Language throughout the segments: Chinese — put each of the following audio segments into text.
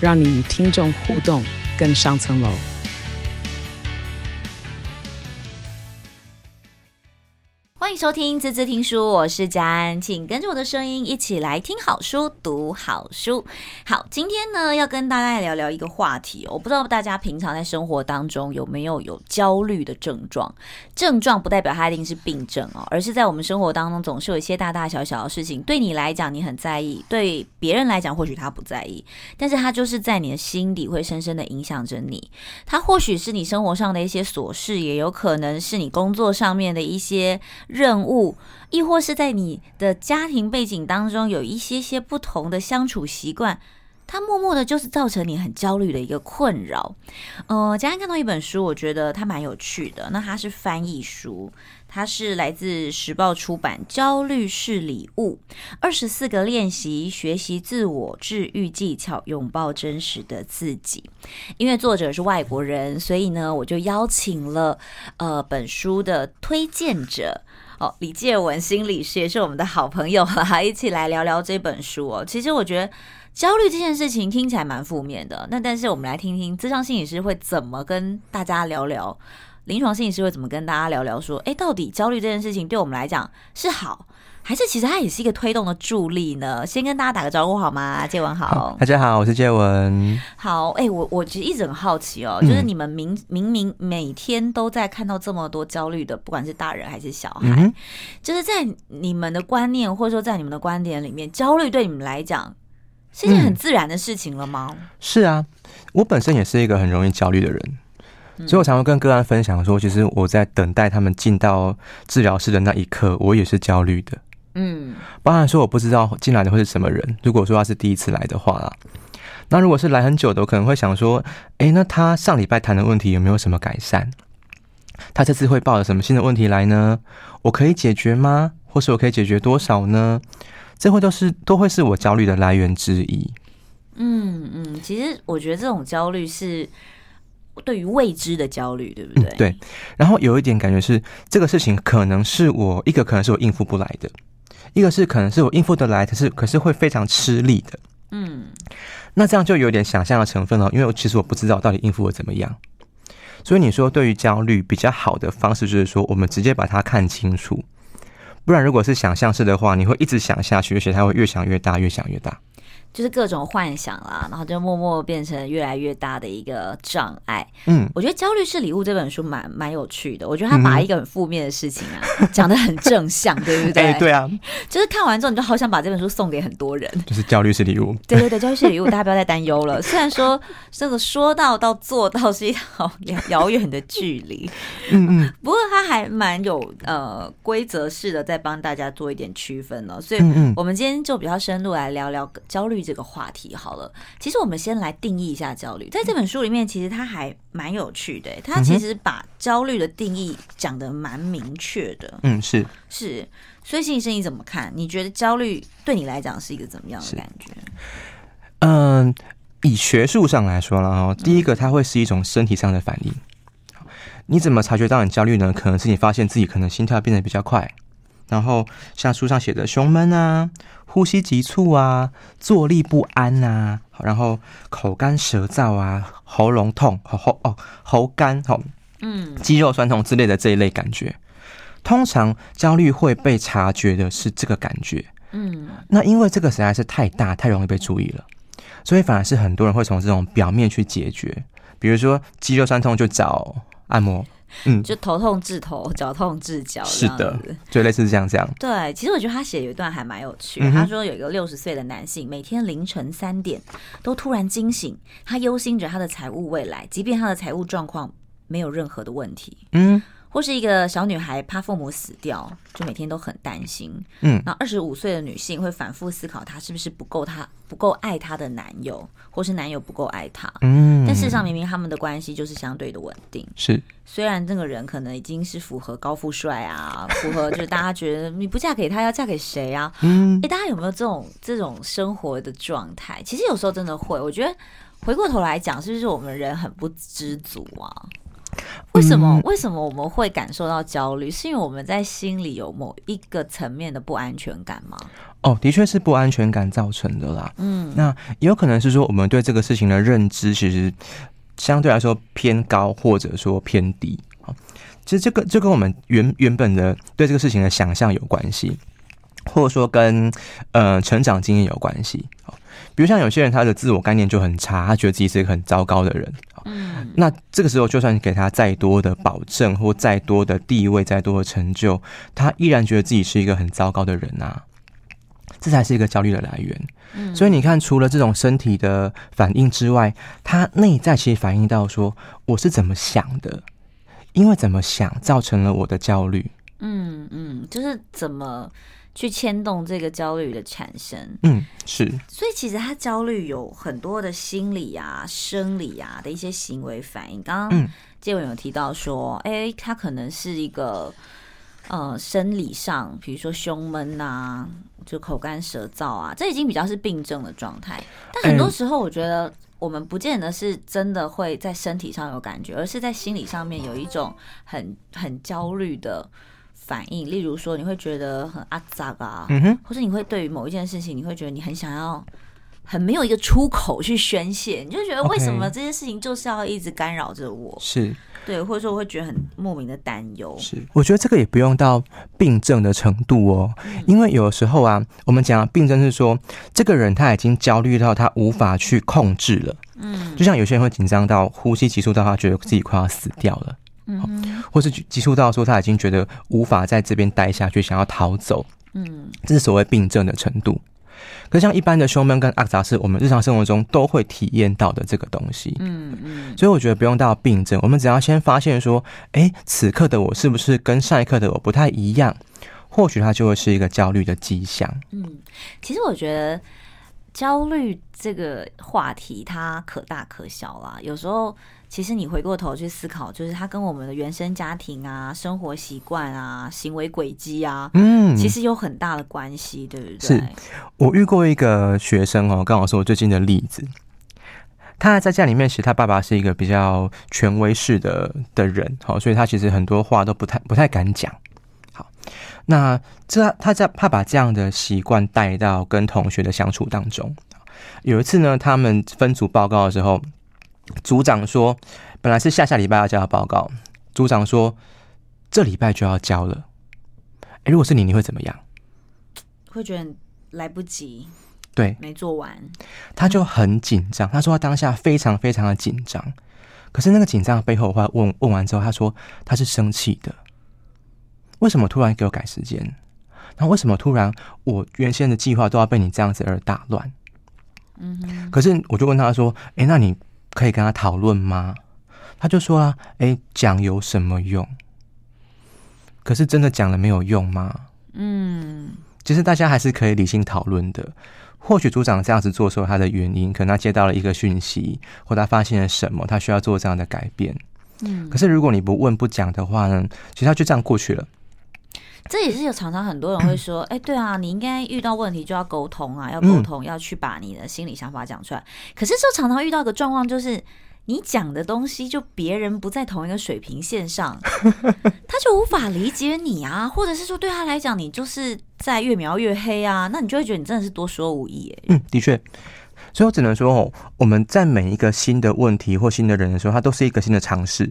让你与听众互动更上层楼。收听滋滋听书，我是佳安，请跟着我的声音一起来听好书、读好书。好，今天呢要跟大家聊聊一个话题，我不知道大家平常在生活当中有没有有焦虑的症状？症状不代表它一定是病症哦，而是在我们生活当中总是有一些大大小小的事情，对你来讲你很在意，对别人来讲或许他不在意，但是他就是在你的心里会深深的影响着你。它或许是你生活上的一些琐事，也有可能是你工作上面的一些。任务，亦或是在你的家庭背景当中有一些些不同的相处习惯，它默默的就是造成你很焦虑的一个困扰。呃，今天看到一本书，我觉得它蛮有趣的。那它是翻译书，它是来自时报出版，《焦虑是礼物：二十四个练习学习自我治愈技巧，拥抱真实的自己》。因为作者是外国人，所以呢，我就邀请了呃本书的推荐者。哦，李介文心理师也是我们的好朋友，啦一起来聊聊这本书哦。其实我觉得焦虑这件事情听起来蛮负面的，那但是我们来听听咨商心理师会怎么跟大家聊聊，临床心理师会怎么跟大家聊聊，说，哎，到底焦虑这件事情对我们来讲是好？还是其实它也是一个推动的助力呢？先跟大家打个招呼好吗？介文好，好，大家好，我是介文。好，哎、欸，我我其实一直很好奇哦，就是你们明明明每天都在看到这么多焦虑的，不管是大人还是小孩，嗯、就是在你们的观念或者说在你们的观点里面，焦虑对你们来讲是一件很自然的事情了吗？嗯、是啊，我本身也是一个很容易焦虑的人，所以我常常跟个案分享说，其实我在等待他们进到治疗室的那一刻，我也是焦虑的。嗯，包含说我不知道进来的会是什么人。如果说他是第一次来的话啦，那如果是来很久的，我可能会想说，诶，那他上礼拜谈的问题有没有什么改善？他这次会抱着什么新的问题来呢？我可以解决吗？或是我可以解决多少呢？这会都是都会是我焦虑的来源之一。嗯嗯，其实我觉得这种焦虑是对于未知的焦虑，对不对？嗯，对。然后有一点感觉是，这个事情可能是我一个，可能是我应付不来的。一个是可能是我应付得来，可是可是会非常吃力的，嗯，那这样就有点想象的成分了，因为我其实我不知道到底应付的怎么样，所以你说对于焦虑比较好的方式就是说，我们直接把它看清楚，不然如果是想象式的话，你会一直想下去，而且它会越想越大，越想越大。就是各种幻想啦，然后就默默变成越来越大的一个障碍。嗯，我觉得《焦虑是礼物》这本书蛮蛮有趣的。我觉得他把一个很负面的事情啊讲的很正向，对不对？欸、对啊，就是看完之后你就好想把这本书送给很多人。就是焦虑是礼物，对对对，焦虑是礼物，大家不要再担忧了。虽然说这个说到到做到是一条遥远的距离，嗯嗯，不过他还蛮有呃规则式的在帮大家做一点区分了。所以，我们今天就比较深入来聊聊焦虑。这个话题好了，其实我们先来定义一下焦虑。在这本书里面，其实它还蛮有趣的，它其实把焦虑的定义讲的蛮明确的。嗯，是是，所以心理师你怎么看？你觉得焦虑对你来讲是一个怎么样的感觉？嗯，以学术上来说了哈，第一个它会是一种身体上的反应。你怎么察觉到你焦虑呢？可能是你发现自己可能心跳变得比较快。然后像书上写的胸闷啊、呼吸急促啊、坐立不安啊，然后口干舌燥啊、喉咙痛、喉喉哦喉干吼，嗯，肌肉酸痛之类的这一类感觉，通常焦虑会被察觉的是这个感觉，嗯，那因为这个实在是太大、太容易被注意了，所以反而是很多人会从这种表面去解决，比如说肌肉酸痛就找按摩。嗯，就头痛治头，脚痛治脚，是的，就类似这样这样。对，其实我觉得他写有一段还蛮有趣。他说有一个六十岁的男性，每天凌晨三点都突然惊醒，他忧心着他的财务未来，即便他的财务状况没有任何的问题。嗯，或是一个小女孩怕父母死掉，就每天都很担心。嗯，然后二十五岁的女性会反复思考，她是不是不够她不够爱她的男友，或是男友不够爱她。嗯，但事实上，明明他们的关系就是相对的稳定。是，虽然这个人可能已经是符合高富帅啊，符合就是大家觉得你不嫁给他要嫁给谁啊？嗯，哎，大家有没有这种这种生活的状态？其实有时候真的会，我觉得回过头来讲，是不是我们人很不知足啊？为什么？为什么我们会感受到焦虑？是因为我们在心里有某一个层面的不安全感吗？哦，的确是不安全感造成的啦。嗯，那也有可能是说我们对这个事情的认知其实相对来说偏高，或者说偏低。其实这个就跟我们原原本的对这个事情的想象有关系，或者说跟呃成长经验有关系。比如像有些人他的自我概念就很差，他觉得自己是一个很糟糕的人。嗯，那这个时候就算给他再多的保证或再多的地位、再多的成就，他依然觉得自己是一个很糟糕的人啊。这才是一个焦虑的来源。嗯，所以你看，除了这种身体的反应之外，他内在其实反映到说我是怎么想的，因为怎么想造成了我的焦虑。嗯嗯，就是怎么。去牵动这个焦虑的产生，嗯，是，所以其实他焦虑有很多的心理啊、生理啊的一些行为反应。刚刚建文有提到说，哎、嗯，他可能是一个呃生理上，比如说胸闷啊，就口干舌燥啊，这已经比较是病症的状态。但很多时候，我觉得我们不见得是真的会在身体上有感觉，而是在心理上面有一种很很焦虑的。反应，例如说，你会觉得很阿杂啊，嗯哼，或者你会对于某一件事情，你会觉得你很想要，很没有一个出口去宣泄，你就觉得为什么这些事情就是要一直干扰着我？是，对，或者说我会觉得很莫名的担忧。是，我觉得这个也不用到病症的程度哦，嗯、因为有时候啊，我们讲病症是说，这个人他已经焦虑到他无法去控制了，嗯，就像有些人会紧张到呼吸急促到他觉得自己快要死掉了。嗯，或是急促到说他已经觉得无法在这边待下去，想要逃走。嗯，这是所谓病症的程度。可是像一般的胸闷跟阿杂是我们日常生活中都会体验到的这个东西。嗯嗯，所以我觉得不用到病症，我们只要先发现说，哎，此刻的我是不是跟上一刻的我不太一样？或许它就会是一个焦虑的迹象。嗯，其实我觉得焦虑这个话题它可大可小啦，有时候。其实你回过头去思考，就是他跟我们的原生家庭啊、生活习惯啊、行为轨迹啊，嗯，其实有很大的关系，对不对？是我遇过一个学生哦，刚好是我最近的例子。他在家里面，其实他爸爸是一个比较权威式的的人，好，所以他其实很多话都不太不太敢讲。好，那这他在怕把这样的习惯带到跟同学的相处当中。有一次呢，他们分组报告的时候。组长说：“本来是下下礼拜要交的报告，组长说这礼拜就要交了。诶，如果是你，你会怎么样？会觉得来不及，对，没做完，他就很紧张。他说他当下非常非常的紧张，可是那个紧张的背后，我问问完之后，他说他是生气的。为什么突然给我改时间？那为什么突然我原先的计划都要被你这样子而打乱？嗯哼，可是我就问他说：诶，那你？”可以跟他讨论吗？他就说啊，哎，讲有什么用？可是真的讲了没有用吗？嗯，其实大家还是可以理性讨论的。或许组长这样子做时候，他的原因可能他接到了一个讯息，或他发现了什么，他需要做这样的改变。嗯，可是如果你不问不讲的话呢，其实他就这样过去了。这也是有常常很多人会说，哎，对啊，你应该遇到问题就要沟通啊，要沟通，要去把你的心理想法讲出来。可是就常常遇到一个状况，就是你讲的东西，就别人不在同一个水平线上，他就无法理解你啊，或者是说对他来讲，你就是在越描越黑啊，那你就会觉得你真的是多说无益。嗯，的确，所以我只能说哦，我们在每一个新的问题或新的人的时候，它都是一个新的尝试。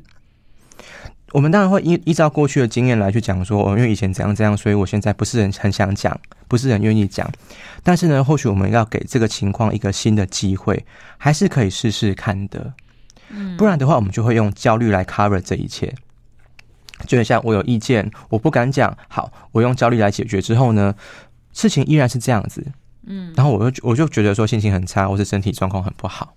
我们当然会依依照过去的经验来去讲说，哦，因为以前怎样怎样，所以我现在不是很很想讲，不是很愿意讲。但是呢，或许我们要给这个情况一个新的机会，还是可以试试看的。不然的话，我们就会用焦虑来 cover 这一切。就像我有意见，我不敢讲，好，我用焦虑来解决之后呢，事情依然是这样子。嗯，然后我就我就觉得说心情很差，或是身体状况很不好。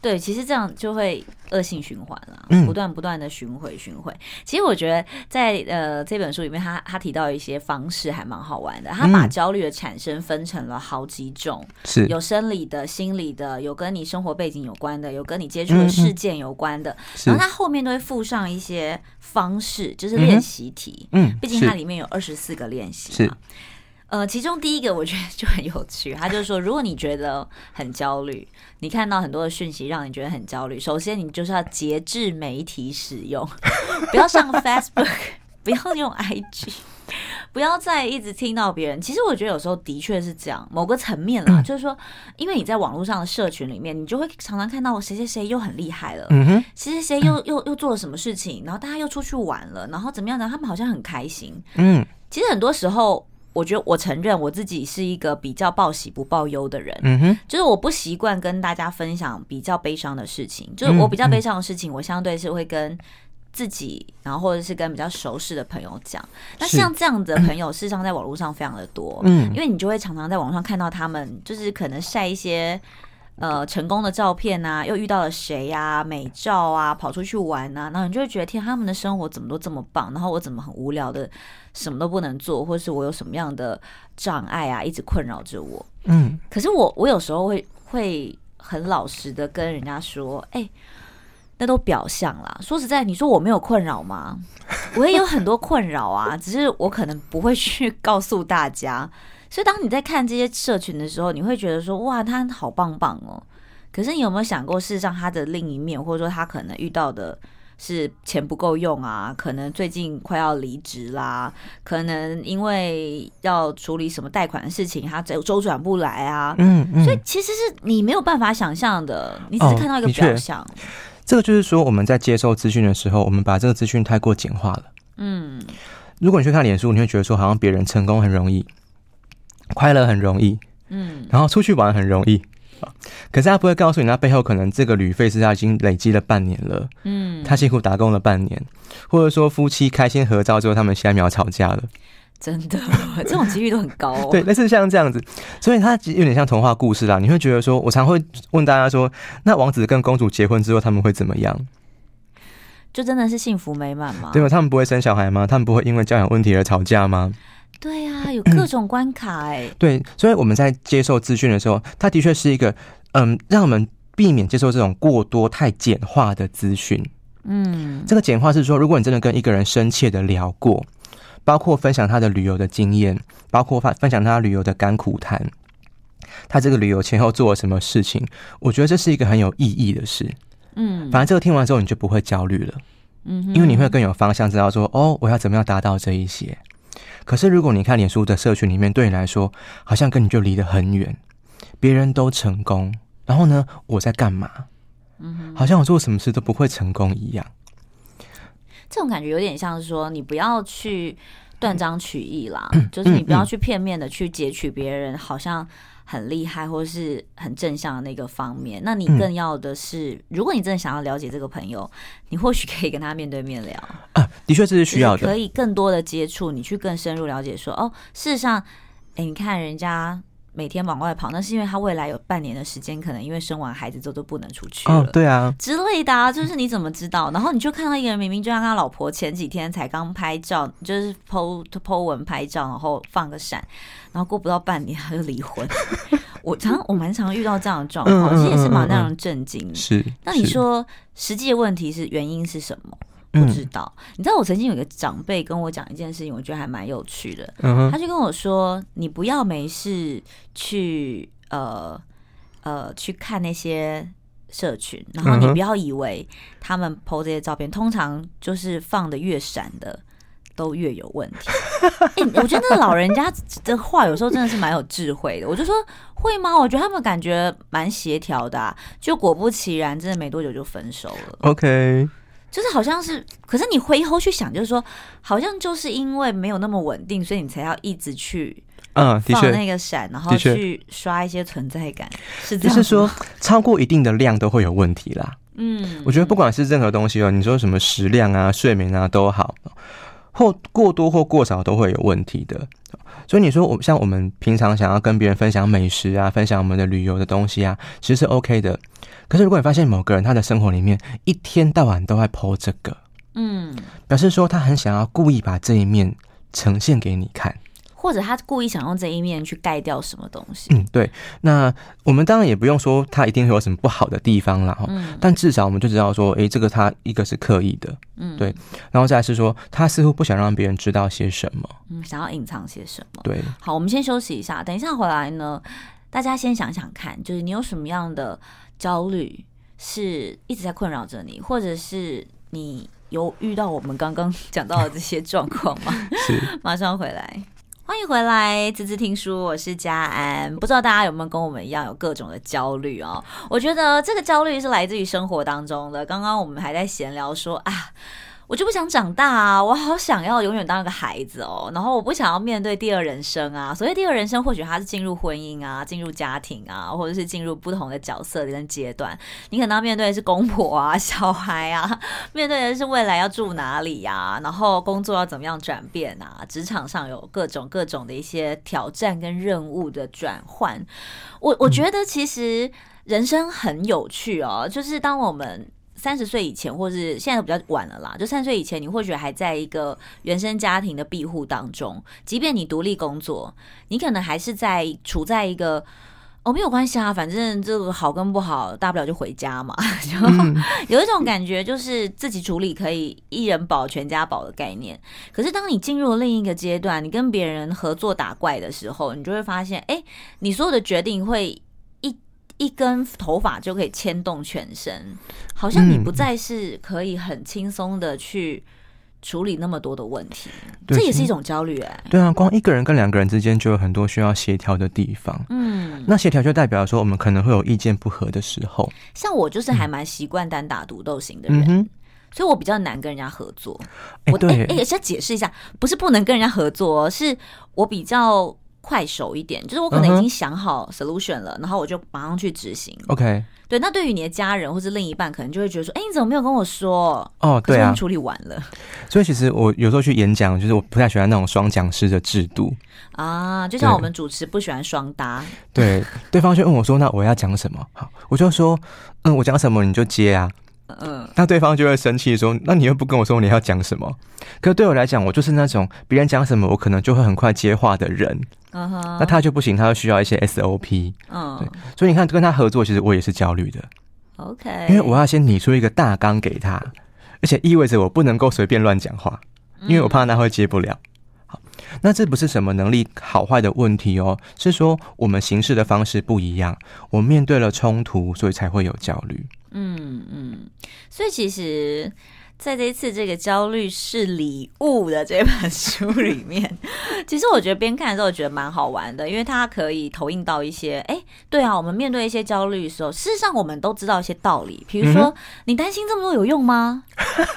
对，其实这样就会恶性循环了，嗯、不断不断的循回循回。其实我觉得在呃这本书里面他，他他提到一些方式还蛮好玩的。他把焦虑的产生分成了好几种，是、嗯、有生理的、心理的，有跟你生活背景有关的，有跟你接触的事件有关的。嗯嗯，然后他后面都会附上一些方式，就是练习题。嗯，毕竟它里面有二十四个练习嘛。呃，其中第一个我觉得就很有趣，他就是说，如果你觉得很焦虑，你看到很多的讯息让你觉得很焦虑，首先你就是要节制媒体使用，不要上 Facebook，不要用 IG，不要再一直听到别人。其实我觉得有时候的确是这样，某个层面啦，就是说，因为你在网络上的社群里面，你就会常常看到谁谁谁又很厉害了，嗯哼，谁谁谁又 又又做了什么事情，然后大家又出去玩了，然后怎么样呢？他们好像很开心，嗯，其实很多时候。我觉得我承认我自己是一个比较报喜不报忧的人，嗯哼，就是我不习惯跟大家分享比较悲伤的事情，就是我比较悲伤的事情，我相对是会跟自己，然后或者是跟比较熟识的朋友讲。那像这样的朋友，事实上在网络上非常的多，嗯，因为你就会常常在网上看到他们，就是可能晒一些。呃，成功的照片啊，又遇到了谁呀、美照啊，跑出去玩啊，然后你就会觉得，天，他们的生活怎么都这么棒，然后我怎么很无聊的，什么都不能做，或是我有什么样的障碍啊，一直困扰着我。嗯，可是我我有时候会会很老实的跟人家说，哎、那都表象啦。说实在，你说我没有困扰吗？我也有很多困扰啊，只是我可能不会去告诉大家。所以，当你在看这些社群的时候，你会觉得说：“哇，他好棒棒哦！”可是，你有没有想过，事实上他的另一面，或者说他可能遇到的是钱不够用啊，可能最近快要离职啦，可能因为要处理什么贷款的事情，他周周转不来啊。嗯嗯。所以，其实是你没有办法想象的，你只是看到一个表象。哦，这个就是说，我们在接受资讯的时候，我们把这个资讯太过简化了。嗯。如果你去看脸书，你会觉得说，好像别人成功很容易。快乐很容易，嗯，然后出去玩很容易，可是他不会告诉你，他背后可能这个旅费是他已经累积了半年了，嗯，他辛苦打工了半年，或者说夫妻开心合照之后，他们下一秒吵架了，真的，这种几率都很高哦。对，类似像这样子，所以他有点像童话故事啦。你会觉得说，我常会问大家说，那王子跟公主结婚之后，他们会怎么样？就真的是幸福美满吗？对吧？他们不会生小孩吗？他们不会因为教养问题而吵架吗？对呀、啊，有各种关卡哎、欸。对，所以我们在接受资讯的时候，它的确是一个嗯，让我们避免接受这种过多、太简化的资讯。嗯，这个简化是说，如果你真的跟一个人深切的聊过，包括分享他的旅游的经验，包括分分享他旅游的甘苦谈，他这个旅游前后做了什么事情，我觉得这是一个很有意义的事。嗯，反正这个听完之后，你就不会焦虑了。嗯，因为你会更有方向，知道说哦，我要怎么样达到这一些。可是，如果你看脸书的社群里面，对你来说，好像跟你就离得很远。别人都成功，然后呢，我在干嘛？嗯，好像我做什么事都不会成功一样。这种感觉有点像是说，你不要去断章取义啦，嗯、就是你不要去片面的去截取别人，好像。很厉害，或是很正向的那个方面，那你更要的是，嗯、如果你真的想要了解这个朋友，你或许可以跟他面对面聊啊，的确这是需要的，可以更多的接触，你去更深入了解说，说哦，事实上，哎、欸，你看人家。每天往外跑，那是因为他未来有半年的时间，可能因为生完孩子之后都不能出去了。哦，对啊，之类的啊，就是你怎么知道？然后你就看到一个人，明明就像他老婆前几天才刚拍照，就是 po po 文拍照，然后放个闪，然后过不到半年他就离婚。我常我蛮常遇到这样的状况，其实也是蛮让人震惊的。是，那你说实际的问题是原因是什么？不知道，嗯、你知道我曾经有一个长辈跟我讲一件事情，我觉得还蛮有趣的。嗯、他就跟我说：“你不要没事去呃呃去看那些社群，然后你不要以为他们 po 这些照片，通常就是放的越闪的都越有问题。欸”我觉得那老人家的话有时候真的是蛮有智慧的。我就说会吗？我觉得他们感觉蛮协调的、啊，就果不其然，真的没多久就分手了。OK。就是好像是，可是你回头去想，就是说，好像就是因为没有那么稳定，所以你才要一直去嗯放那个闪，然后去刷一些存在感，是这样。就是说，超过一定的量都会有问题啦。嗯，我觉得不管是任何东西哦，你说什么食量啊、睡眠啊都好，或过多或过少都会有问题的。所以你说我像我们平常想要跟别人分享美食啊，分享我们的旅游的东西啊，其实是 OK 的。可是如果你发现某个人他的生活里面一天到晚都在 po 这个，嗯，表示说他很想要故意把这一面呈现给你看。或者他故意想用这一面去盖掉什么东西？嗯，对。那我们当然也不用说他一定会有什么不好的地方啦。哈、嗯。但至少我们就知道说，诶，这个他一个是刻意的，嗯，对。然后再来是说，他似乎不想让别人知道些什么，嗯，想要隐藏些什么。对。好，我们先休息一下，等一下回来呢，大家先想想看，就是你有什么样的焦虑是一直在困扰着你，或者是你有遇到我们刚刚讲到的这些状况吗？是。马上回来。欢迎回来，滋滋听书，我是佳安。不知道大家有没有跟我们一样有各种的焦虑哦？我觉得这个焦虑是来自于生活当中的。刚刚我们还在闲聊说啊。我就不想长大啊！我好想要永远当一个孩子哦。然后我不想要面对第二人生啊。所以第二人生，或许他是进入婚姻啊，进入家庭啊，或者是进入不同的角色跟阶段。你可能要面对的是公婆啊、小孩啊，面对的是未来要住哪里呀，然后工作要怎么样转变啊，职场上有各种各种的一些挑战跟任务的转换。我我觉得其实人生很有趣哦，就是当我们。三十岁以前，或是现在都比较晚了啦。就三十岁以前，你或许还在一个原生家庭的庇护当中，即便你独立工作，你可能还是在处在一个哦，没有关系啊，反正这个好跟不好，大不了就回家嘛。就有一种感觉，就是自己处理可以一人保全家保的概念。可是当你进入另一个阶段，你跟别人合作打怪的时候，你就会发现，哎，你所有的决定会。一根头发就可以牵动全身，好像你不再是可以很轻松的去处理那么多的问题，这也是一种焦虑哎。对啊，光一个人跟两个人之间就有很多需要协调的地方。嗯，那协调就代表说我们可能会有意见不合的时候。像我就是还蛮习惯单打独斗型的人，嗯、所以我比较难跟人家合作。我哎哎，先解释一下，不是不能跟人家合作，是我比较。快手一点，就是我可能已经想好 solution 了，uh -huh. 然后我就马上去执行。OK，对。那对于你的家人或是另一半，可能就会觉得说：“哎，你怎么没有跟我说？”哦，对啊，处理完了。所以其实我有时候去演讲，就是我不太喜欢那种双讲师的制度啊。就像我们主持不喜欢双搭。对，对方就问我说：“那我要讲什么？”好，我就说：“嗯，我讲什么你就接啊。”嗯，那对方就会生气说：“那你又不跟我说你要讲什么？”可是对我来讲，我就是那种别人讲什么，我可能就会很快接话的人。那他就不行，他就需要一些 SOP。嗯，对，所以你看跟他合作，其实我也是焦虑的。OK，因为我要先拟出一个大纲给他，而且意味着我不能够随便乱讲话，因为我怕他会接不了。好，那这不是什么能力好坏的问题哦，是说我们行事的方式不一样，我面对了冲突，所以才会有焦虑。嗯嗯，所以其实。在这一次这个焦虑是礼物的这本书里面，其实我觉得边看的时候觉得蛮好玩的，因为它可以投影到一些，哎，对啊，我们面对一些焦虑的时候，事实上我们都知道一些道理，比如说，嗯、你担心这么多有用吗？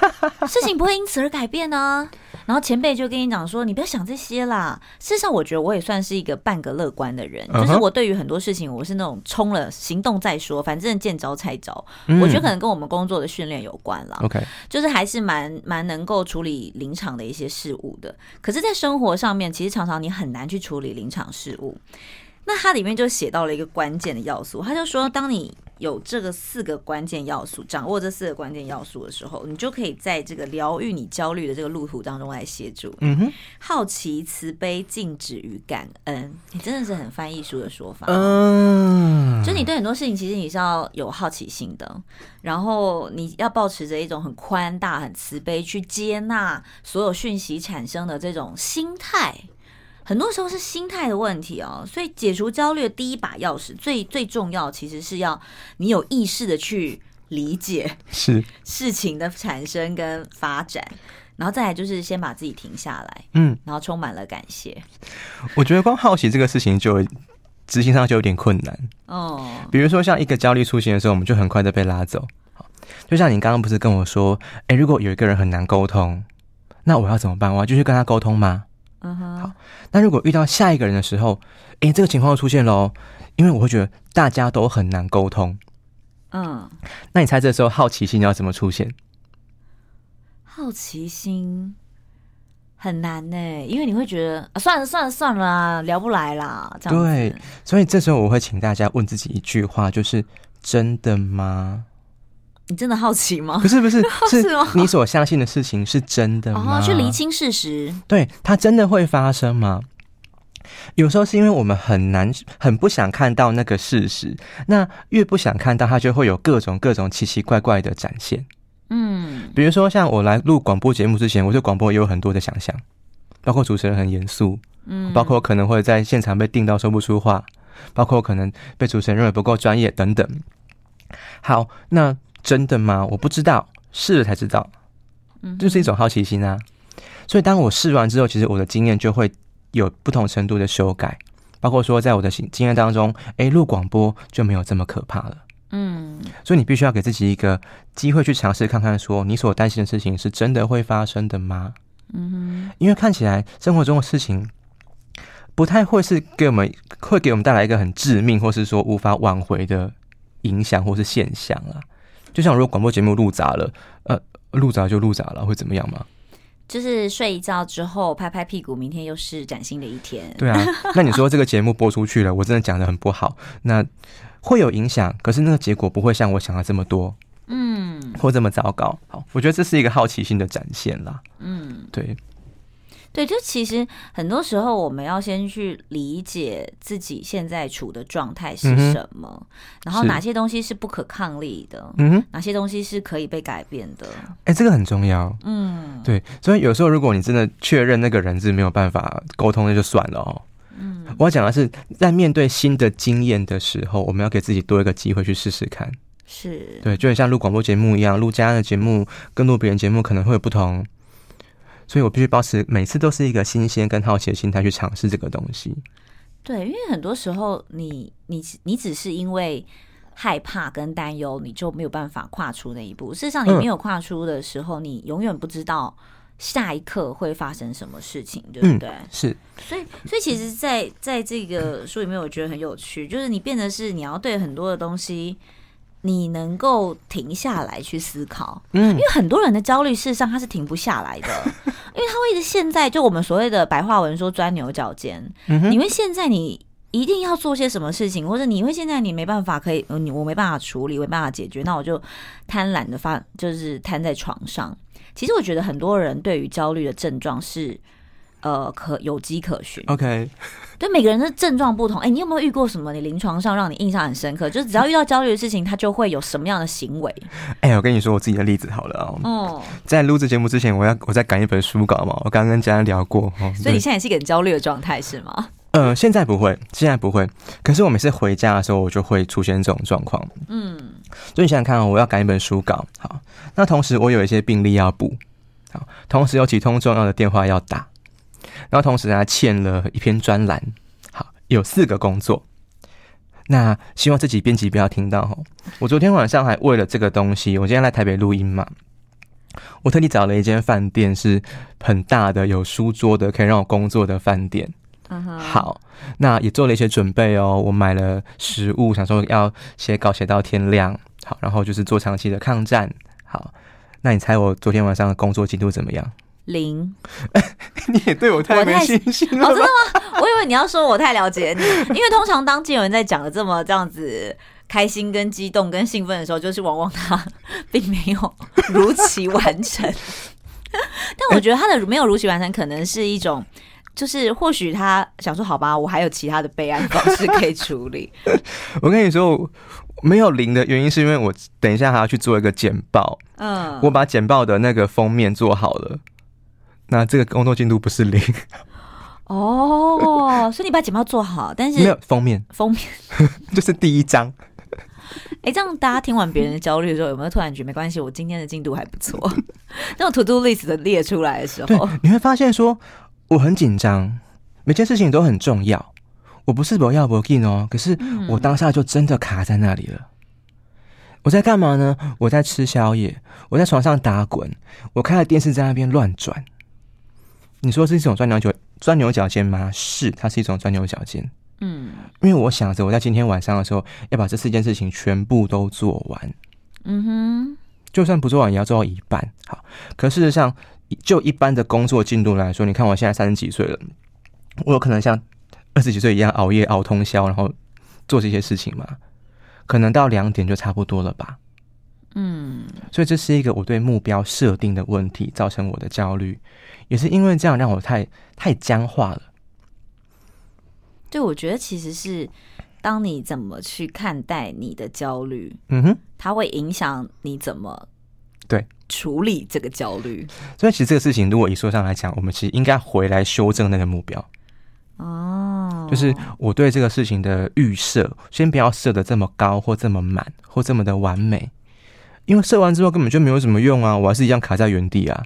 事情不会因此而改变呢、啊。然后前辈就跟你讲说，你不要想这些啦。事实上，我觉得我也算是一个半个乐观的人，就是我对于很多事情，我是那种冲了行动再说，反正见招拆招。我觉得可能跟我们工作的训练有关啦。OK，就是还是蛮蛮能够处理临场的一些事物的。可是，在生活上面，其实常常你很难去处理临场事物。那它里面就写到了一个关键的要素，他就说，当你有这个四个关键要素，掌握这四个关键要素的时候，你就可以在这个疗愈你焦虑的这个路途当中来协助。嗯哼，好奇、慈悲、静止与感恩，你真的是很翻译书的说法。嗯，就你对很多事情，其实你是要有好奇心的，然后你要保持着一种很宽大、很慈悲去接纳所有讯息产生的这种心态。很多时候是心态的问题哦，所以解除焦虑的第一把钥匙，最最重要其实是要你有意识的去理解是事情的产生跟发展，然后再来就是先把自己停下来，嗯，然后充满了感谢。我觉得光好奇这个事情就执行上就有点困难哦。比如说像一个焦虑出现的时候，我们就很快的被拉走。就像你刚刚不是跟我说，哎，如果有一个人很难沟通，那我要怎么办？我要继续跟他沟通吗？嗯哼，好。那如果遇到下一个人的时候，诶，这个情况又出现喽，因为我会觉得大家都很难沟通。嗯，那你猜这时候好奇心要怎么出现？好奇心很难呢，因为你会觉得啊，算了算了算了啊，聊不来啦。这样。对，所以这时候我会请大家问自己一句话，就是真的吗？你真的好奇吗？不是不是，是？你所相信的事情是真的吗？哦，去厘清事实。对，它真的会发生吗？有时候是因为我们很难、很不想看到那个事实，那越不想看到，它就会有各种各种奇奇怪怪的展现。嗯，比如说像我来录广播节目之前，我对广播也有很多的想象，包括主持人很严肃，嗯，包括可能会在现场被定到说不出话，包括可能被主持人认为不够专业等等。好，那真的吗？我不知道，试了才知道，嗯，就是一种好奇心啊。所以当我试完之后，其实我的经验就会有不同程度的修改，包括说在我的经经验当中，诶，录广播就没有这么可怕了。嗯，所以你必须要给自己一个机会去尝试看看，说你所担心的事情是真的会发生的吗？嗯哼，因为看起来生活中的事情不太会是给我们会给我们带来一个很致命或是说无法挽回的影响或是现象啊。就像如果广播节目录砸了，呃，录砸就录砸了，会怎么样吗？就是睡一觉之后拍拍屁股，明天又是崭新的一天。对啊，那你说这个节目播出去了，我真的讲的很不好，那。会有影响，可是那个结果不会像我想的这么多，嗯，或这么糟糕。好，我觉得这是一个好奇心的展现啦。嗯，对，对，就其实很多时候我们要先去理解自己现在处的状态是什么，嗯、然后哪些东西是不可抗力的，嗯，哪些东西是可以被改变的。哎，这个很重要。嗯，对，所以有时候如果你真的确认那个人是没有办法沟通，那就算了哦。嗯，我要讲的是，在面对新的经验的时候，我们要给自己多一个机会去试试看。是，对，就很像录广播节目一样，录家的节目跟录别人节目可能会有不同，所以我必须保持每次都是一个新鲜跟好奇的心态去尝试这个东西。对，因为很多时候你你你只是因为害怕跟担忧，你就没有办法跨出那一步。事实上，你没有跨出的时候，嗯、你永远不知道。下一刻会发生什么事情，对不对？嗯、是，所以，所以其实在，在在这个书里面，我觉得很有趣，就是你变得是你要对很多的东西，你能够停下来去思考。嗯，因为很多人的焦虑，事实上他是停不下来的，因为他会一直现在就我们所谓的白话文说钻牛角尖。因为现在你一定要做些什么事情，或者你因为现在你没办法可以，你我没办法处理，没办法解决，那我就贪婪的发，就是瘫在床上。其实我觉得很多人对于焦虑的症状是，呃，可有迹可循。OK，对每个人的症状不同。哎，你有没有遇过什么？你临床上让你印象很深刻，就是只要遇到焦虑的事情，他就会有什么样的行为？哎，我跟你说我自己的例子好了哦。哦，在录制节目之前，我要我在赶一本书稿嘛。我刚刚跟家人聊过哦，所以你现在也是一个很焦虑的状态是吗？呃，现在不会，现在不会。可是我每次回家的时候，我就会出现这种状况。嗯。所以你想想看哦，我要赶一本书稿，好，那同时我有一些病例要补，好，同时有几通重要的电话要打，然后同时还欠了一篇专栏，好，有四个工作。那希望自己编辑不要听到哦。我昨天晚上还为了这个东西，我今天来台北录音嘛，我特地找了一间饭店，是很大的，有书桌的，可以让我工作的饭店。好，那也做了一些准备哦。我买了食物，想说要写稿写到天亮。好，然后就是做长期的抗战。好，那你猜我昨天晚上的工作进度怎么样？零。你也对我太没信心了。哦，真的吗？我以为你要说我太了解你，因为通常当经有人在讲的这么这样子开心、跟激动、跟兴奋的时候，就是往往他 并没有如期完成。但我觉得他的没有如期完成，可能是一种。就是或许他想说，好吧，我还有其他的备案方式可以处理。我跟你说，没有零的原因是因为我等一下还要去做一个简报。嗯，我把简报的那个封面做好了，那这个工作进度不是零。哦，所以你把简报做好，但是没有封面，封面 就是第一张。哎、欸，这样大家听完别人的焦虑的时候，有没有突然觉得没关系？我今天的进度还不错。那种 to do list 的列出来的时候，你会发现说。我很紧张，每件事情都很重要。我不是不要不给哦，可是我当下就真的卡在那里了。我在干嘛呢？我在吃宵夜，我在床上打滚，我开了电视在那边乱转。你说是一种钻牛角钻牛角尖吗？是，它是一种钻牛角尖。嗯，因为我想着我在今天晚上的时候要把这四件事情全部都做完。嗯哼，就算不做完也要做到一半。好，可事实上。就一般的工作进度来说，你看我现在三十几岁了，我有可能像二十几岁一样熬夜熬通宵，然后做这些事情吗？可能到两点就差不多了吧。嗯，所以这是一个我对目标设定的问题，造成我的焦虑，也是因为这样让我太太僵化了。对，我觉得其实是当你怎么去看待你的焦虑，嗯哼，它会影响你怎么对处理这个焦虑。所以其实这个事情，如果一说上来讲，我们其实应该回来修正那个目标。哦，就是我对这个事情的预设，先不要设的这么高或这么满或这么的完美。因为设完之后根本就没有什么用啊，我还是一样卡在原地啊。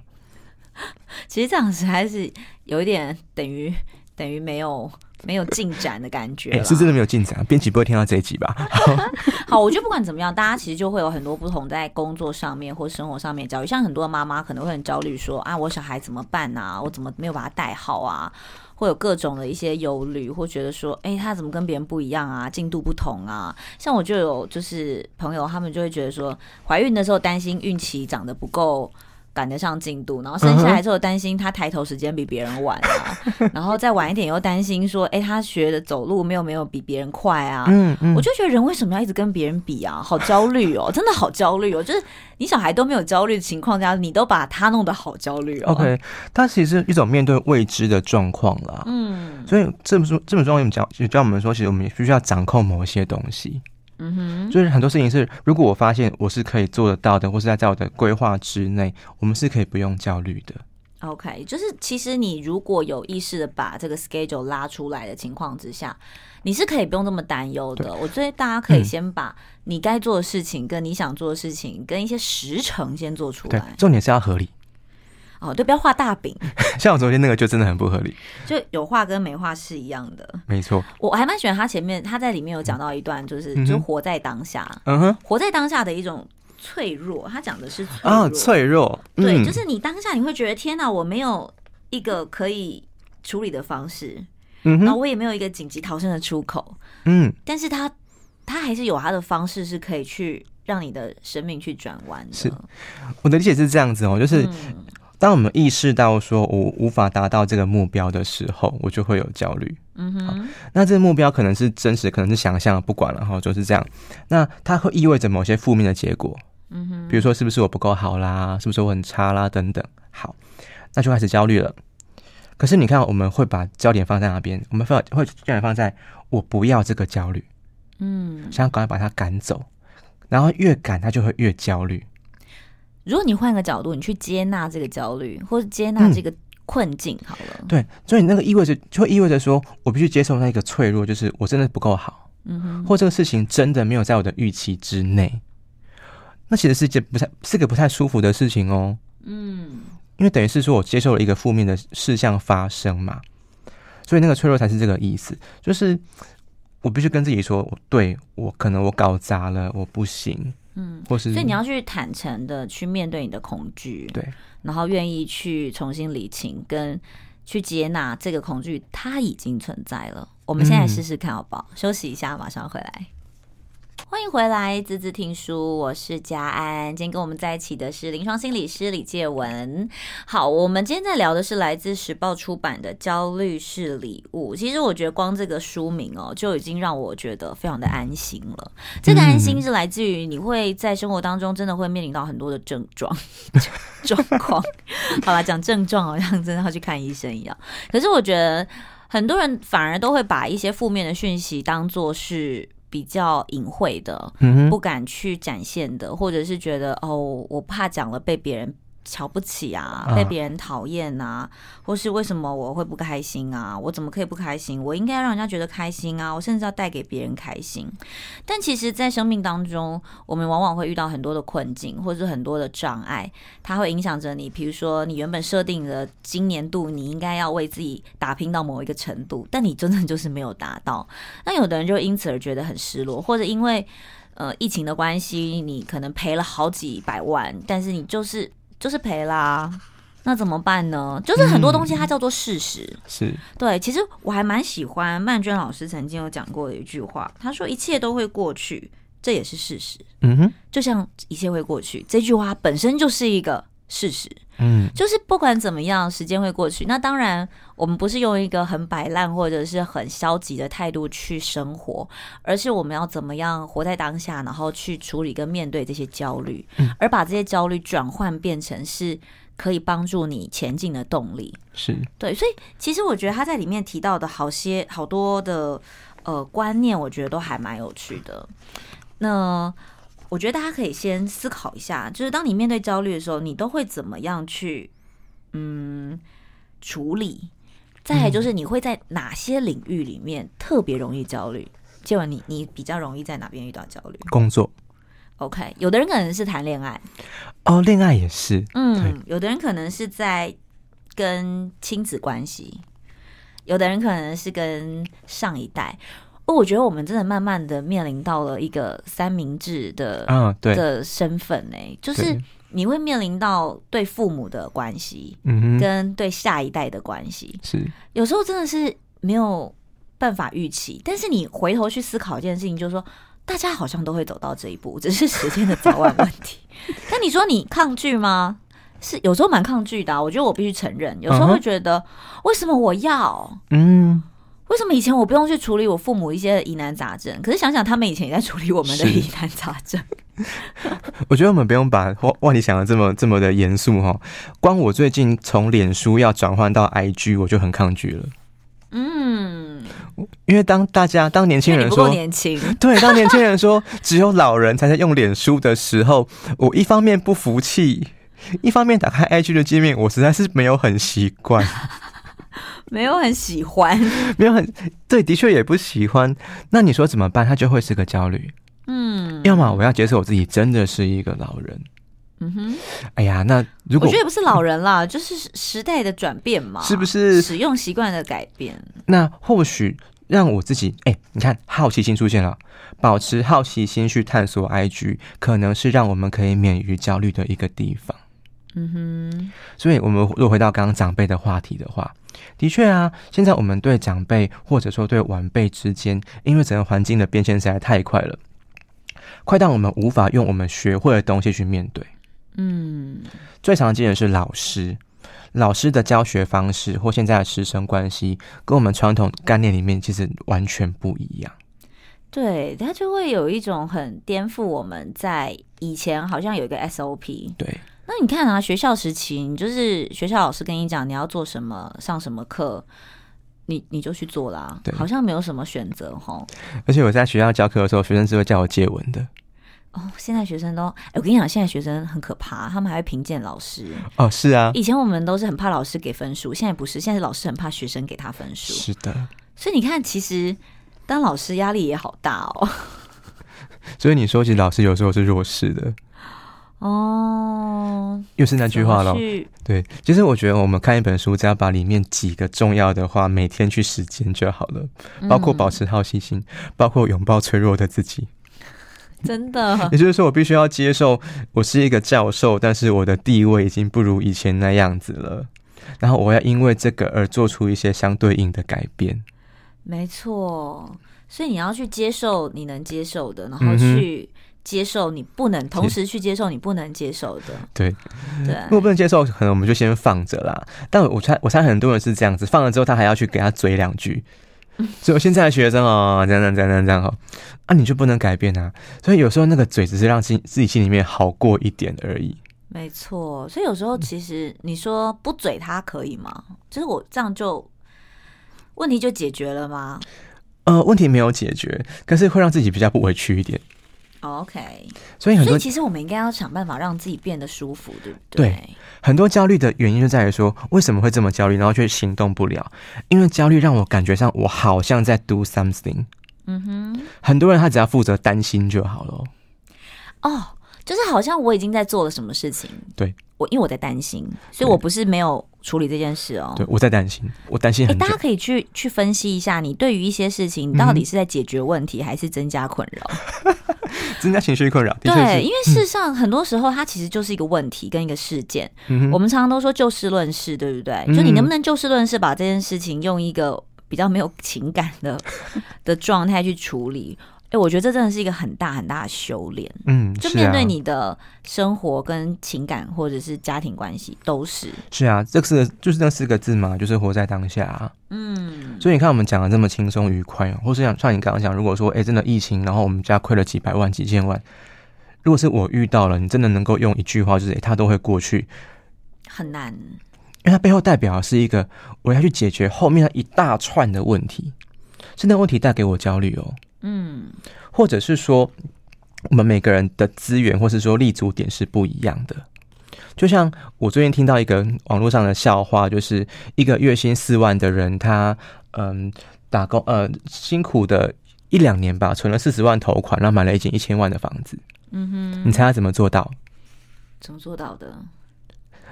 其实这样子还是有一点等于等于没有没有进展的感觉。是真的没有进展，编辑不会听到这一集吧？好，我觉得不管怎么样，大家其实就会有很多不同在工作上面或生活上面焦虑。像很多妈妈可能会很焦虑，说啊，我小孩怎么办啊？我怎么没有把他带好啊？会有各种的一些忧虑，或觉得说，哎、欸，他怎么跟别人不一样啊？进度不同啊？像我就有就是朋友，他们就会觉得说，怀孕的时候担心孕期长得不够。赶得上进度，然后生下来之后担心他抬头时间比别人晚啊，然后再晚一点又担心说，哎，他学的走路没有没有比别人快啊。嗯嗯，我就觉得人为什么要一直跟别人比啊？好焦虑哦，真的好焦虑哦。就是你小孩都没有焦虑的情况下，你都把他弄得好焦虑哦。OK，它其实是一种面对未知的状况啦。嗯，所以这么说这么说，我们教也教我们说，其实我们也必须要掌控某一些东西。嗯哼，就是很多事情是，如果我发现我是可以做得到的，或是在在我的规划之内，我们是可以不用焦虑的。OK，就是其实你如果有意识的把这个 schedule 拉出来的情况之下，你是可以不用这么担忧的。我觉得大家可以先把你该做的事情，跟你想做的事情，跟一些时程先做出来。对，重点是要合理。哦，对，不要画大饼。像我昨天那个就真的很不合理，就有画跟没画是一样的。没错，我还蛮喜欢他前面他在里面有讲到一段，就是、嗯、就活在当下，嗯哼，活在当下的一种脆弱。他讲的是脆弱，啊、脆弱，嗯、对，就是你当下你会觉得天哪，我没有一个可以处理的方式，嗯哼，然后我也没有一个紧急逃生的出口，嗯，但是他他还是有他的方式是可以去让你的生命去转弯的。是，我的理解是这样子哦，就是。嗯当我们意识到说我无法达到这个目标的时候，我就会有焦虑。嗯哼，那这个目标可能是真实，可能是想象，不管了哈，就是这样。那它会意味着某些负面的结果。嗯哼，比如说是不是我不够好啦，是不是我很差啦等等。好，那就开始焦虑了。可是你看，我们会把焦点放在哪边？我们放会焦点放在我不要这个焦虑。嗯，想要赶快把它赶走，然后越赶它就会越焦虑。如果你换个角度，你去接纳这个焦虑，或者接纳这个困境，好了、嗯。对，所以那个意味着，就意味着说，我必须接受那个脆弱，就是我真的不够好，嗯哼，或这个事情真的没有在我的预期之内。那其实是一件不太是个不太舒服的事情哦。嗯，因为等于是说我接受了一个负面的事项发生嘛，所以那个脆弱才是这个意思，就是我必须跟自己说，对，我可能我搞砸了，我不行。嗯，或是，所以你要去坦诚的去面对你的恐惧，对，然后愿意去重新理清跟去接纳这个恐惧，它已经存在了。我们现在试试看好不好？嗯，休息一下，马上回来。欢迎回来，滋滋听书，我是佳安。今天跟我们在一起的是临床心理师李介文。好，我们今天在聊的是来自时报出版的《焦虑是礼物》。其实我觉得光这个书名哦，就已经让我觉得非常的安心了。这个安心是来自于你会在生活当中真的会面临到很多的症状 状况。好了，讲症状好像真的要去看医生一样。可是我觉得很多人反而都会把一些负面的讯息当做是。比较隐晦的，不敢去展现的，或者是觉得哦，我怕讲了被别人瞧不起啊，被别人讨厌啊，或是为什么我会不开心啊？我怎么可以不开心？我应该让人家觉得开心啊！我甚至要带给别人开心。但其实，在生命当中，我们往往会遇到很多的困境，或者是很多的障碍，它会影响着你。比如说，你原本设定的今年度，你应该要为自己打拼到某一个程度，但你真的就是没有达到。那有的人就因此而觉得很失落，或者因为呃疫情的关系，你可能赔了好几百万，但是你就是。就是赔啦，那怎么办呢？就是很多东西它叫做事实，嗯、是对。其实我还蛮喜欢曼娟老师曾经有讲过的一句话，他说：“一切都会过去，这也是事实。”嗯哼，就像一切会过去这句话本身就是一个事实。嗯，就是不管怎么样，时间会过去。那当然，我们不是用一个很摆烂或者是很消极的态度去生活，而是我们要怎么样活在当下，然后去处理跟面对这些焦虑，嗯，而把这些焦虑转换变成是可以帮助你前进的动力。是对，所以其实我觉得他在里面提到的好些好多的呃观念，我觉得都还蛮有趣的。那。我觉得大家可以先思考一下，就是当你面对焦虑的时候，你都会怎么样去嗯处理？再来就是你会在哪些领域里面特别容易焦虑？婕文，你你比较容易在哪边遇到焦虑？工作。OK，有的人可能是谈恋爱，哦，恋爱也是。嗯，有的人可能是在跟亲子关系，有的人可能是跟上一代。哦我觉得我们真的慢慢的面临到了一个三明治的、嗯、对的身份呢、欸，就是你会面临到对父母的关系，嗯，跟对下一代的关系，是有时候真的是没有办法预期。但是你回头去思考一件事情，就是说大家好像都会走到这一步，只是时间的早晚问题。但你说你抗拒吗？是有时候蛮抗拒的、啊。我觉得我必须承认，有时候会觉得、uh -huh. 为什么我要嗯。为什么以前我不用去处理我父母一些疑难杂症？可是想想他们以前也在处理我们的疑难杂症。我觉得我们不用把万里想的这么这么的严肃哈。光我最近从脸书要转换到 IG，我就很抗拒了。嗯，因为当大家当年轻人说年轻，对，当年轻人说只有老人才在用脸书的时候，我一方面不服气，一方面打开 IG 的界面，我实在是没有很习惯。没有很喜欢，没有很对，的确也不喜欢。那你说怎么办？他就会是个焦虑。嗯，要么我要接受我自己真的是一个老人。嗯哼，哎呀，那如果我觉得不是老人啦，就是时代的转变嘛，是不是？使用习惯的改变。那或许让我自己，哎，你看，好奇心出现了，保持好奇心去探索 IG，可能是让我们可以免于焦虑的一个地方。嗯哼，所以我们如果回到刚刚长辈的话题的话。的确啊，现在我们对长辈或者说对晚辈之间，因为整个环境的变迁实在太快了，快到我们无法用我们学会的东西去面对。嗯，最常见的是老师，老师的教学方式或现在的师生关系，跟我们传统概念里面其实完全不一样。对，他就会有一种很颠覆我们在以前好像有一个 SOP。对。那你看啊，学校时期，你就是学校老师跟你讲你要做什么，上什么课，你你就去做啦，对，好像没有什么选择哈。而且我在学校教课的时候，学生是会叫我借文的。哦，现在学生都，哎，我跟你讲，现在学生很可怕，他们还会评鉴老师。哦，是啊，以前我们都是很怕老师给分数，现在不是，现在老师很怕学生给他分数。是的，所以你看，其实当老师压力也好大哦。所以你说其实老师有时候是弱势的。哦，又是那句话喽。对，其实我觉得我们看一本书，只要把里面几个重要的话每天去实践就好了，包括保持好奇心，嗯、包括拥抱脆弱的自己。真的，也就是说，我必须要接受我是一个教授，但是我的地位已经不如以前那样子了。然后我要因为这个而做出一些相对应的改变。没错，所以你要去接受你能接受的，然后去、嗯。接受你不能，同时去接受你不能接受的。对，对，如果不能接受，可能我们就先放着啦。但我猜，我猜很多人是这样子，放了之后他还要去给他嘴两句。所以我现在的学生哦，这样这样这样这样哈，啊，你就不能改变啊。所以有时候那个嘴只是让心自己心里面好过一点而已。没错，所以有时候其实你说不嘴他可以吗？就是我这样就问题就解决了吗？呃，问题没有解决，可是会让自己比较不委屈一点。OK，所以很多，其实我们应该要想办法让自己变得舒服，对不对？对，很多焦虑的原因就在于说，为什么会这么焦虑，然后却行动不了？因为焦虑让我感觉上我好像在 do something。嗯哼，很多人他只要负责担心就好了。哦，就是好像我已经在做了什么事情。对。我因为我在担心，所以我不是没有处理这件事哦。对，我在担心，我担心大家可以去去分析一下，你对于一些事情，你到底是在解决问题，还是增加困扰？增加情绪困扰。对，因为事实上，很多时候它其实就是一个问题跟一个事件。嗯、我们常常都说就事论事，对不对？就你能不能就事论事，把这件事情用一个比较没有情感的 的状态去处理？哎、欸，我觉得这真的是一个很大很大的修炼。嗯，就面对你的生活跟情感或者是家庭关系都是。是啊，这是就是那四个字嘛，就是活在当下、啊。嗯，所以你看我们讲的这么轻松愉快，或是像像你刚刚讲，如果说哎、欸、真的疫情，然后我们家亏了几百万几千万，如果是我遇到了，你真的能够用一句话就是哎、欸、它都会过去，很难，因为它背后代表的是一个我要去解决后面的一大串的问题，是那问题带给我焦虑哦。嗯，或者是说，我们每个人的资源，或是说立足点是不一样的。就像我最近听到一个网络上的笑话，就是一个月薪四万的人，他嗯打工呃辛苦的一两年吧，存了四十万头款，然后买了一间一千万的房子。嗯哼，你猜他怎么做到？怎么做到的？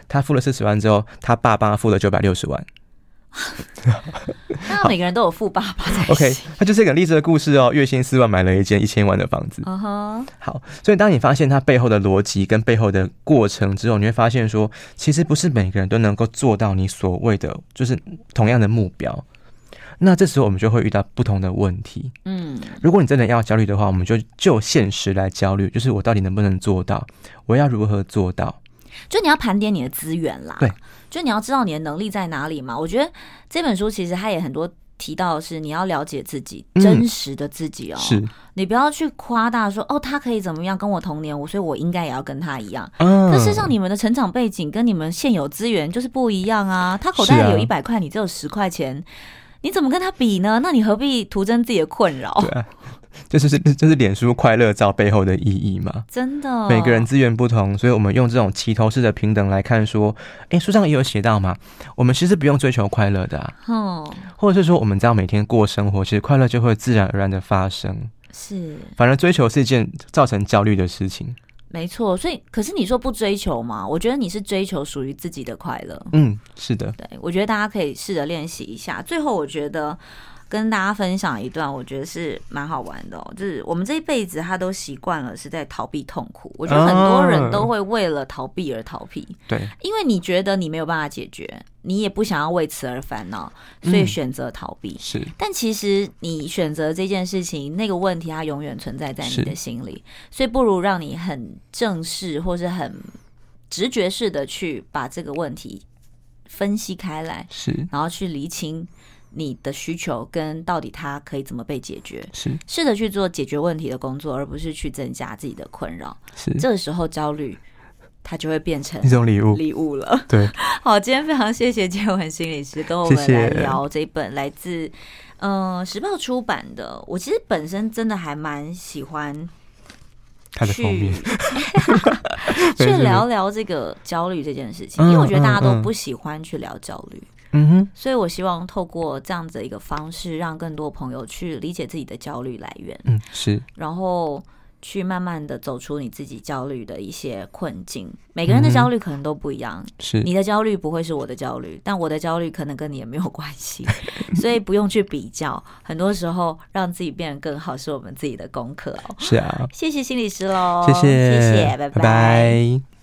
他付了四十万之后，他爸帮他付了九百六十万。那每个人都有富爸爸在。OK，他就是一个励志的故事哦。月薪四万买了一间一千万的房子。好，所以当你发现他背后的逻辑跟背后的过程之后，你会发现说，其实不是每个人都能够做到你所谓的就是同样的目标。那这时候我们就会遇到不同的问题。嗯，如果你真的要焦虑的话，我们就就现实来焦虑，就是我到底能不能做到？我要如何做到？就你要盘点你的资源啦。对。就你要知道你的能力在哪里嘛？我觉得这本书其实它也很多提到的是你要了解自己，嗯、真实的自己哦。是，你不要去夸大说哦，他可以怎么样跟我同年，我所以我应该也要跟他一样。嗯。可事实上，你们的成长背景跟你们现有资源就是不一样啊。他口袋里有一百块，你只有十块钱，你怎么跟他比呢？那你何必徒增自己的困扰？对啊。这是这是脸书快乐照背后的意义吗？真的，每个人资源不同，所以我们用这种齐头式的平等来看，说，诶，书上也有写到嘛，我们其实不用追求快乐的啊，哦，或者是说，我们只要每天过生活，其实快乐就会自然而然的发生。是，反而追求是一件造成焦虑的事情。没错，所以可是你说不追求嘛？我觉得你是追求属于自己的快乐。嗯，是的，对，我觉得大家可以试着练习一下。最后，我觉得。跟大家分享一段，我觉得是蛮好玩的哦。就是我们这一辈子，他都习惯了是在逃避痛苦。我觉得很多人都会为了逃避而逃避。对，因为你觉得你没有办法解决，你也不想要为此而烦恼，所以选择逃避。是，但其实你选择这件事情，那个问题它永远存在在你的心里，所以不如让你很正式或是很直觉式的去把这个问题分析开来，是，然后去厘清。你的需求跟到底它可以怎么被解决？是试着去做解决问题的工作，而不是去增加自己的困扰。是这个时候焦虑，它就会变成一种礼物，礼物了。对，好，今天非常谢谢建文心理师跟我们来聊这一本来自嗯、呃、时报出版的。我其实本身真的还蛮喜欢它的封面，去 聊聊这个焦虑这件事情，因为我觉得大家都不喜欢去聊焦虑。嗯哼，所以我希望透过这样子的一个方式，让更多朋友去理解自己的焦虑来源。嗯，是，然后去慢慢的走出你自己焦虑的一些困境。每个人的焦虑可能都不一样，是你的焦虑不会是我的焦虑，但我的焦虑可能跟你也没有关系，所以不用去比较。很多时候，让自己变得更好，是我们自己的功课哦。是啊，谢谢心理师喽，谢谢，谢谢，拜拜。拜拜。